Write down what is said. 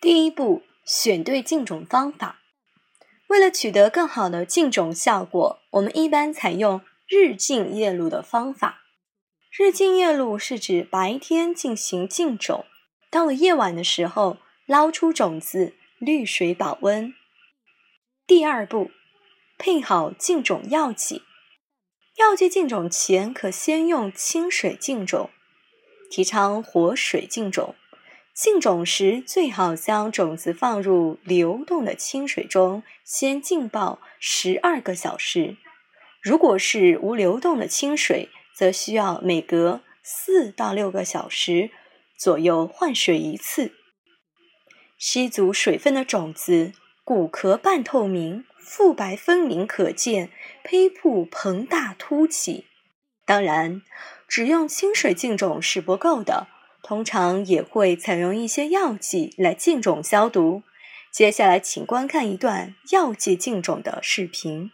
第一步，选对浸种方法。为了取得更好的浸种效果，我们一般采用日浸夜露的方法。日浸夜露是指白天进行浸种，到了夜晚的时候捞出种子，滤水保温。第二步，配好浸种药剂。药剂浸种前可先用清水浸种，提倡活水浸种。浸种时最好将种子放入流动的清水中，先浸泡十二个小时。如果是无流动的清水，则需要每隔四到六个小时左右换水一次。吸足水分的种子，骨壳半透明，腹白分明可见，胚部膨大凸起。当然，只用清水浸种是不够的。通常也会采用一些药剂来浸种消毒。接下来，请观看一段药剂浸种的视频。